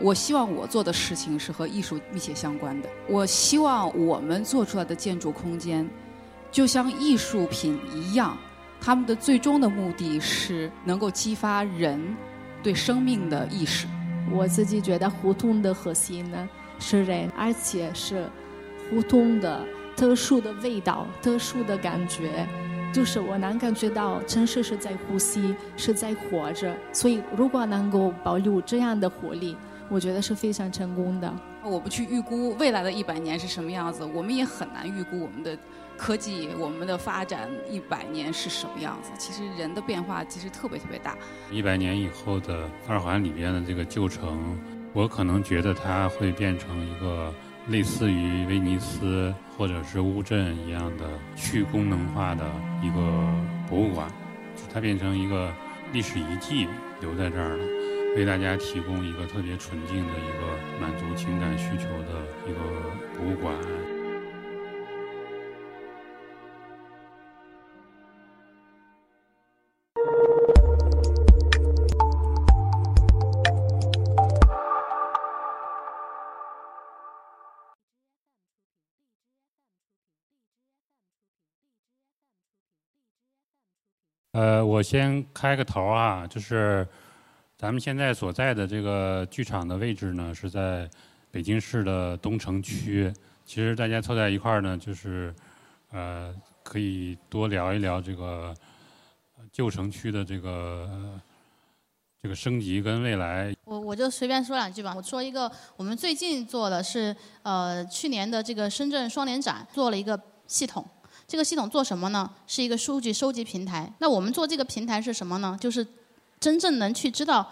我希望我做的事情是和艺术密切相关的。我希望我们做出来的建筑空间，就像艺术品一样，他们的最终的目的是能够激发人对生命的意识。我自己觉得胡同的核心呢是人，而且是胡同的特殊的味道、特殊的感觉。就是我能感觉到城市是在呼吸，是在活着。所以，如果能够保留这样的活力，我觉得是非常成功的。我不去预估未来的一百年是什么样子，我们也很难预估我们的科技、我们的发展一百年是什么样子。其实人的变化其实特别特别大。一百年以后的二环里边的这个旧城，我可能觉得它会变成一个。类似于威尼斯或者是乌镇一样的去功能化的一个博物馆，它变成一个历史遗迹留在这儿了，为大家提供一个特别纯净的一个满足情感需求的一个博物馆。呃，我先开个头啊，就是咱们现在所在的这个剧场的位置呢，是在北京市的东城区。其实大家凑在一块儿呢，就是呃，可以多聊一聊这个旧城区的这个这个升级跟未来。我我就随便说两句吧。我说一个，我们最近做的是呃，去年的这个深圳双年展做了一个系统。这个系统做什么呢？是一个数据收集平台。那我们做这个平台是什么呢？就是真正能去知道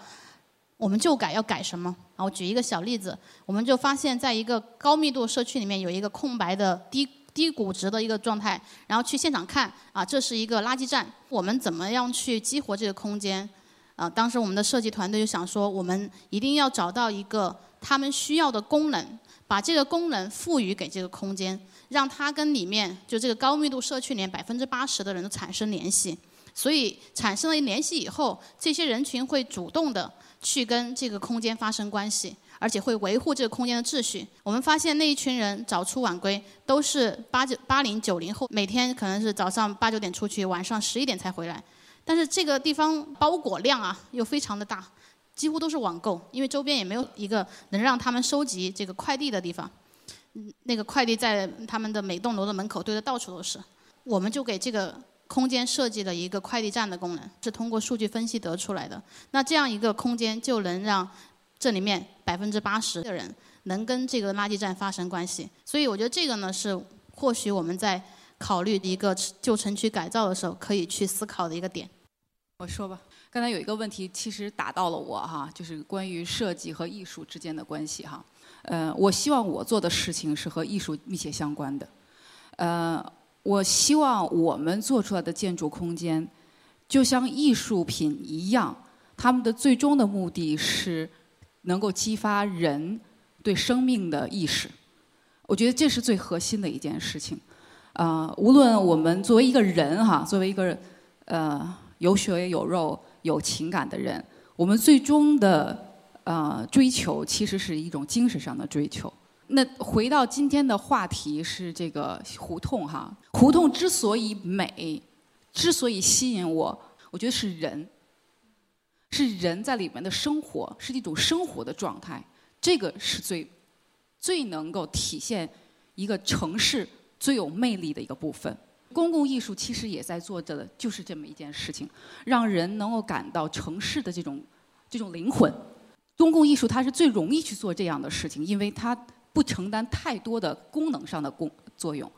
我们旧改要改什么。啊，我举一个小例子，我们就发现在一个高密度社区里面有一个空白的低低谷值的一个状态，然后去现场看，啊，这是一个垃圾站。我们怎么样去激活这个空间？啊，当时我们的设计团队就想说，我们一定要找到一个他们需要的功能，把这个功能赋予给这个空间。让它跟里面就这个高密度社区里面百分之八十的人都产生联系，所以产生了联系以后，这些人群会主动的去跟这个空间发生关系，而且会维护这个空间的秩序。我们发现那一群人早出晚归，都是八九八零九零后，每天可能是早上八九点出去，晚上十一点才回来。但是这个地方包裹量啊又非常的大，几乎都是网购，因为周边也没有一个能让他们收集这个快递的地方。嗯那个快递在他们的每栋楼的门口堆的到处都是，我们就给这个空间设计了一个快递站的功能，是通过数据分析得出来的。那这样一个空间就能让这里面百分之八十的人能跟这个垃圾站发生关系。所以我觉得这个呢是或许我们在考虑一个旧城区改造的时候可以去思考的一个点。我说吧，刚才有一个问题其实打到了我哈，就是关于设计和艺术之间的关系哈。呃，我希望我做的事情是和艺术密切相关的。呃，我希望我们做出来的建筑空间，就像艺术品一样，他们的最终的目的是能够激发人对生命的意识。我觉得这是最核心的一件事情。啊，无论我们作为一个人哈，作为一个呃有血有肉有情感的人，我们最终的。呃，追求其实是一种精神上的追求。那回到今天的话题是这个胡同哈，胡同之所以美，之所以吸引我，我觉得是人，是人在里面的生活，是一种生活的状态，这个是最最能够体现一个城市最有魅力的一个部分。公共艺术其实也在做着的就是这么一件事情，让人能够感到城市的这种这种灵魂。公共艺术它是最容易去做这样的事情，因为它不承担太多的功能上的功作用，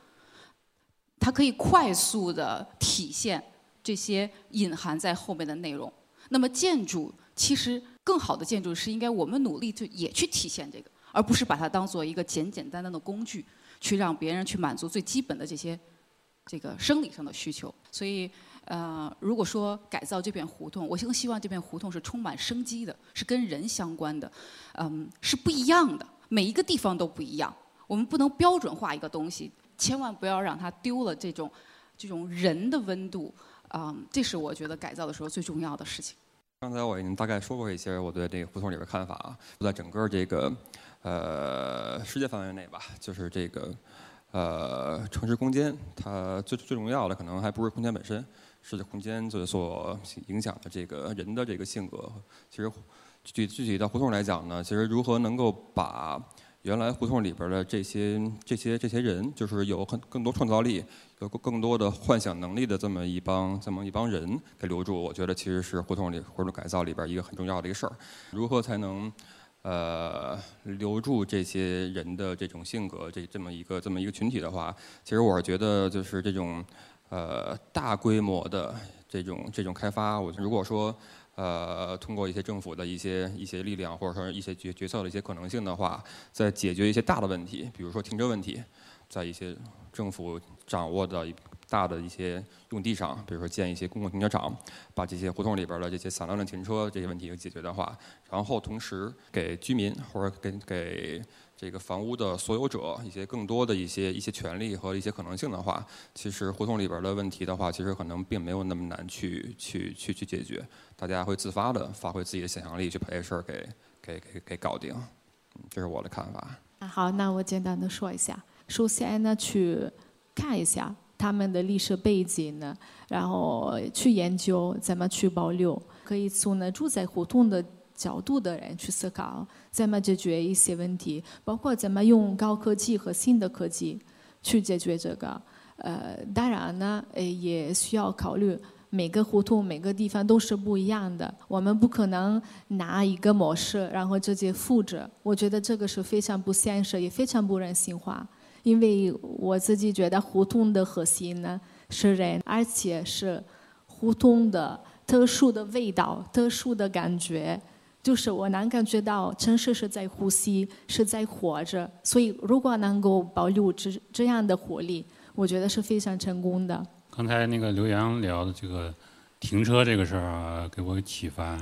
它可以快速的体现这些隐含在后面的内容。那么建筑其实更好的建筑是应该我们努力就也去体现这个，而不是把它当做一个简简单单的工具，去让别人去满足最基本的这些这个生理上的需求。所以。呃，如果说改造这片胡同，我更希望这片胡同是充满生机的，是跟人相关的，嗯，是不一样的。每一个地方都不一样，我们不能标准化一个东西，千万不要让它丢了这种这种人的温度，啊，这是我觉得改造的时候最重要的事情。刚才我已经大概说过一些我对这个胡同里边看法啊，在整个这个呃世界范围内吧，就是这个呃城市空间，它最最重要的可能还不是空间本身，是空间所所影响的这个人的这个性格。其实具具体到胡同来讲呢，其实如何能够把原来胡同里边的这些这些这些人，就是有很更多创造力、有更多的幻想能力的这么一帮这么一帮人给留住，我觉得其实是胡同里胡同改造里边一个很重要的一个事儿。如何才能呃留住这些人的这种性格，这这么一个这么一个群体的话，其实我是觉得就是这种呃大规模的这种这种开发，我如果说。呃，通过一些政府的一些一些力量，或者说一些决决策的一些可能性的话，在解决一些大的问题，比如说停车问题，在一些政府掌握的大的一些用地上，比如说建一些公共停车场，把这些胡同里边的这些散乱的停车这些问题解决的话，然后同时给居民或者给给。这个房屋的所有者一些更多的一些一些权利和一些可能性的话，其实胡同里边的问题的话，其实可能并没有那么难去去去去解决。大家会自发的发挥自己的想象力去把这事儿给给给给搞定。这是我的看法。好，那我简单的说一下。首先呢，去看一下他们的历史背景呢，然后去研究怎么去保留，可以从呢住在胡同的。角度的人去思考怎么解决一些问题，包括怎么用高科技和新的科技去解决这个。呃，当然呢，呃，也需要考虑每个胡同、每个地方都是不一样的。我们不可能拿一个模式然后直接复制，我觉得这个是非常不现实，也非常不人性化。因为我自己觉得胡同的核心呢是人，而且是胡同的特殊的味道、特殊的感觉。就是我能感觉到城市是在呼吸，是在活着，所以如果能够保留这这样的活力，我觉得是非常成功的。刚才那个刘洋聊的这个停车这个事儿啊，给我启发，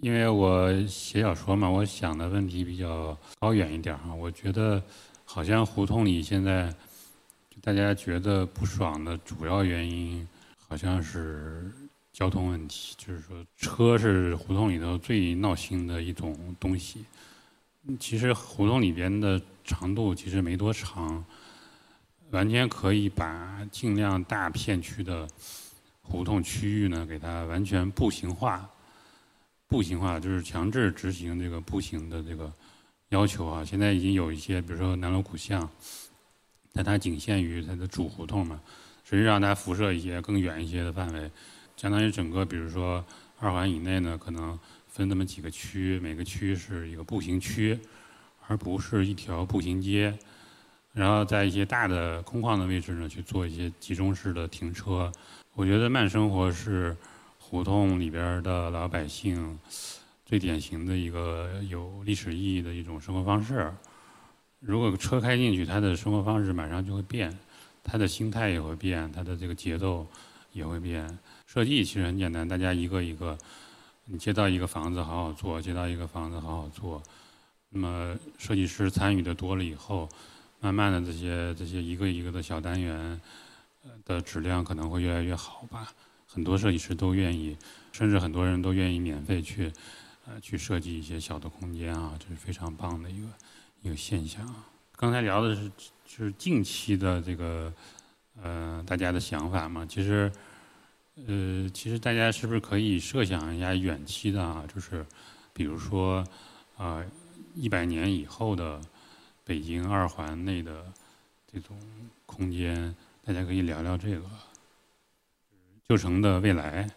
因为我写小说嘛，我想的问题比较高远一点哈。我觉得好像胡同里现在大家觉得不爽的主要原因，好像是。交通问题，就是说车是胡同里头最闹心的一种东西。其实胡同里边的长度其实没多长，完全可以把尽量大片区的胡同区域呢，给它完全步行化。步行化就是强制执行这个步行的这个要求啊。现在已经有一些，比如说南锣鼓巷，但它仅限于它的主胡同嘛，实际上它辐射一些更远一些的范围。相当于整个，比如说二环以内呢，可能分那么几个区，每个区是一个步行区，而不是一条步行街。然后在一些大的空旷的位置呢，去做一些集中式的停车。我觉得慢生活是胡同里边的老百姓最典型的一个有历史意义的一种生活方式。如果车开进去，他的生活方式马上就会变，他的心态也会变，他的这个节奏也会变。设计其实很简单，大家一个一个，你接到一个房子好好做，接到一个房子好好做。那么设计师参与的多了以后，慢慢的这些这些一个一个的小单元的质量可能会越来越好吧。很多设计师都愿意，甚至很多人都愿意免费去呃去设计一些小的空间啊，这是非常棒的一个一个现象。刚才聊的是就是近期的这个呃大家的想法嘛，其实。呃，其实大家是不是可以设想一下远期的啊？就是，比如说，啊，一百年以后的北京二环内的这种空间，大家可以聊聊这个旧城的未来。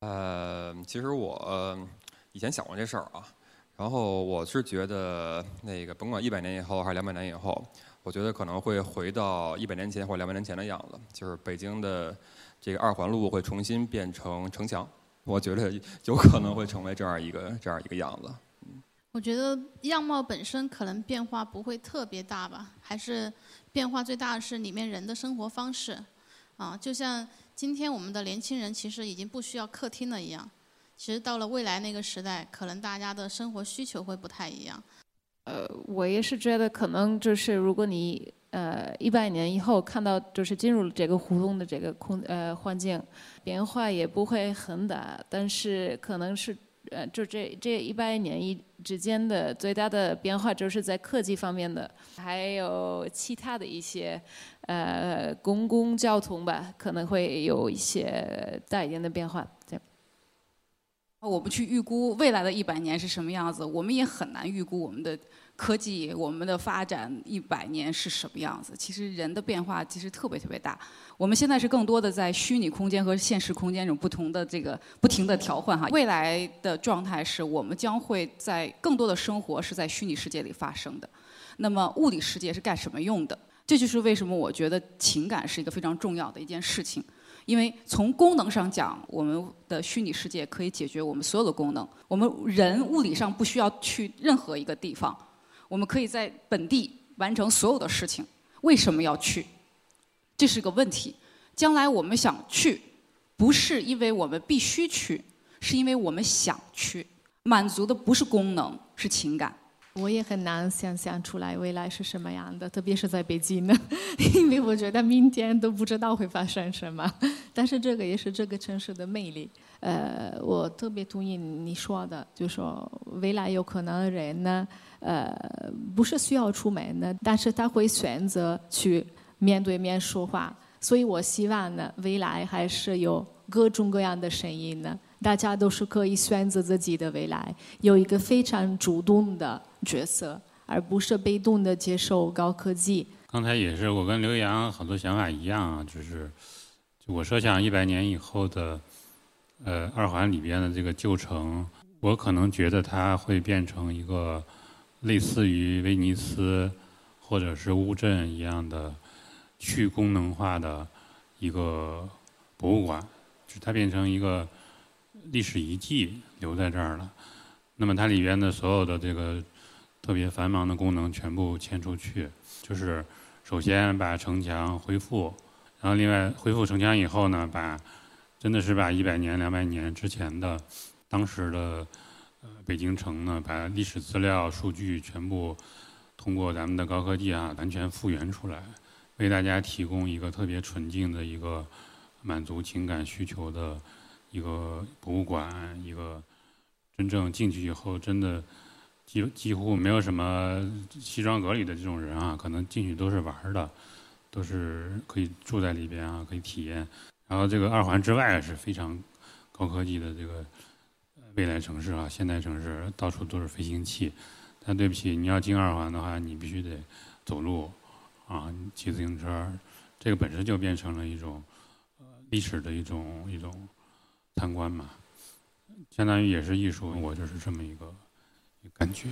呃，其实我以前想过这事儿啊，然后我是觉得那个甭管一百年以后还是两百年以后，我觉得可能会回到一百年前或两百年前的样子，就是北京的。这个二环路会重新变成城墙，我觉得有可能会成为这样一个这样一个样子。我觉得样貌本身可能变化不会特别大吧，还是变化最大的是里面人的生活方式。啊，就像今天我们的年轻人其实已经不需要客厅了一样，其实到了未来那个时代，可能大家的生活需求会不太一样。呃，我也是觉得可能就是如果你呃，一百年以后看到就是进入了这个胡同的这个空呃环境，变化也不会很大，但是可能是呃，就这这一百年一之间的最大的变化就是在科技方面的，还有其他的一些呃公共交通吧，可能会有一些大一点的变化。对。我们去预估未来的一百年是什么样子，我们也很难预估我们的。科技，我们的发展一百年是什么样子？其实人的变化其实特别特别大。我们现在是更多的在虚拟空间和现实空间这种不同的这个不停的调换哈。未来的状态是我们将会在更多的生活是在虚拟世界里发生的。那么物理世界是干什么用的？这就是为什么我觉得情感是一个非常重要的一件事情。因为从功能上讲，我们的虚拟世界可以解决我们所有的功能。我们人物理上不需要去任何一个地方。我们可以在本地完成所有的事情，为什么要去？这是个问题。将来我们想去，不是因为我们必须去，是因为我们想去。满足的不是功能，是情感。我也很难想象出来未来是什么样的，特别是在北京呢，因为我觉得明天都不知道会发生什么。但是这个也是这个城市的魅力。呃，我特别同意你说的，就说未来有可能人呢，呃，不是需要出门的，但是他会选择去面对面说话。所以我希望呢，未来还是有各种各样的声音呢。大家都是可以选择自己的未来，有一个非常主动的角色，而不是被动的接受高科技。刚才也是我跟刘洋很多想法一样啊，就是我设想一百年以后的呃二环里边的这个旧城，我可能觉得它会变成一个类似于威尼斯或者是乌镇一样的去功能化的一个博物馆，就它变成一个。历史遗迹留在这儿了，那么它里边的所有的这个特别繁忙的功能全部迁出去，就是首先把城墙恢复，然后另外恢复城墙以后呢，把真的是把一百年、两百年之前的当时的呃北京城呢，把历史资料、数据全部通过咱们的高科技啊，完全复原出来，为大家提供一个特别纯净的一个满足情感需求的。一个博物馆，一个真正进去以后，真的几几乎没有什么西装革履的这种人啊，可能进去都是玩的，都是可以住在里边啊，可以体验。然后这个二环之外是非常高科技的这个未来城市啊，现代城市，到处都是飞行器。但对不起，你要进二环的话，你必须得走路啊，骑自行车，这个本身就变成了一种历史的一种一种。参观嘛。相当于也是艺术我就是这么一个感觉。